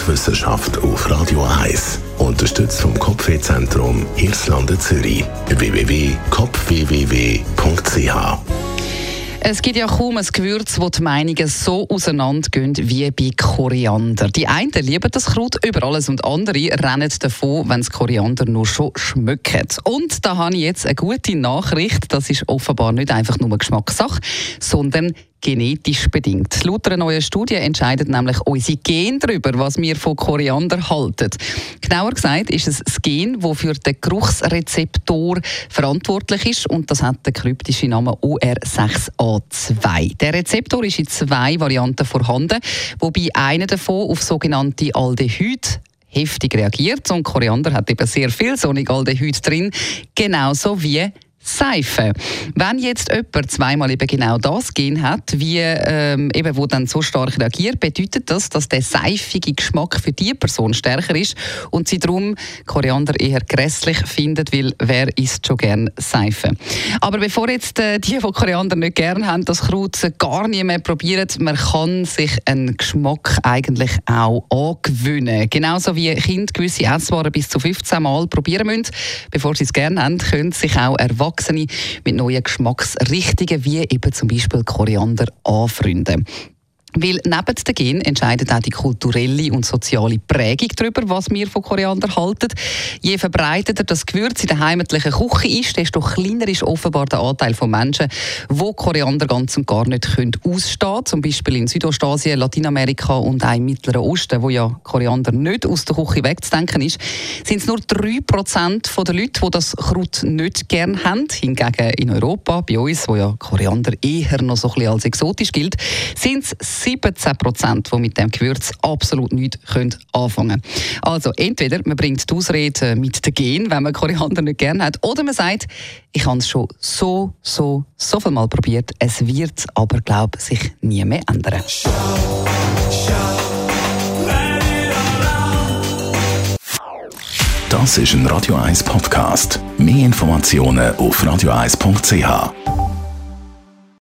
und Wissenschaft auf Radio 1. Unterstützt vom Kopfwehzentrum Irlande Zürich. www.kopfwww.ch es gibt ja kaum ein Gewürz, wo die Meinungen so auseinandergehen wie bei Koriander. Die einen lieben das Kraut über alles und andere rennen davon, wenn es Koriander nur schon schmeckt. Und da habe ich jetzt eine gute Nachricht. Das ist offenbar nicht einfach nur Geschmackssache, sondern genetisch bedingt. Laut einer neuen Studie entscheidet nämlich unsere Gen darüber, was wir von Koriander halten. Genauer gesagt ist es das Gen, das für den Geruchsrezeptor verantwortlich ist und das hat den kryptischen Namen OR6A2. Der Rezeptor ist in zwei Varianten vorhanden, wobei einer davon auf sogenannte Aldehyd heftig reagiert und Koriander hat eben sehr viel Sonigaldehyd drin, genauso wie Seife. Wenn jetzt jemand zweimal eben genau das Gen hat, wie ähm, eben wo dann so stark reagiert, bedeutet das, dass der seifige Geschmack für die Person stärker ist und sie darum Koriander eher grässlich findet, weil wer isst schon gern Seife. Aber bevor jetzt äh, die, die Koriander nicht gern haben, das Kraut gar nicht mehr probieren, man kann sich einen Geschmack eigentlich auch angewöhnen. Genauso wie Kinder gewisse Esswaren bis zu 15 Mal probieren müssen, bevor sie es gerne haben, können sich auch Erwachsene Erwachsene mit neuen Geschmacksrichtungen wie eben zum Beispiel Koriander anfreunden. Weil neben den Gen entscheidet auch die kulturelle und soziale Prägung darüber, was wir von Koriander halten. Je verbreiteter das Gewürz in der heimatlichen Küche ist, desto kleiner ist offenbar der Anteil von Menschen, die Koriander ganz und gar nicht können ausstehen können. Zum Beispiel in Südostasien, Lateinamerika und auch im Mittleren Osten, wo ja Koriander nicht aus der Küche wegzudenken ist, sind es nur 3% der Leute, die das Kraut nicht gerne haben. Hingegen in Europa, bei uns, wo ja Koriander eher noch so ein bisschen als exotisch gilt, sind es 17 Prozent, die mit dem Gewürz absolut nichts anfangen können. Also entweder man bringt die Ausrede mit den Gen, wenn man Koriander nicht gerne hat, oder man sagt, ich habe es schon so, so, so viel Mal probiert, es wird aber, glaube ich, sich nie mehr ändern. Das ist ein Radio 1 Podcast. Mehr Informationen auf radio1.ch.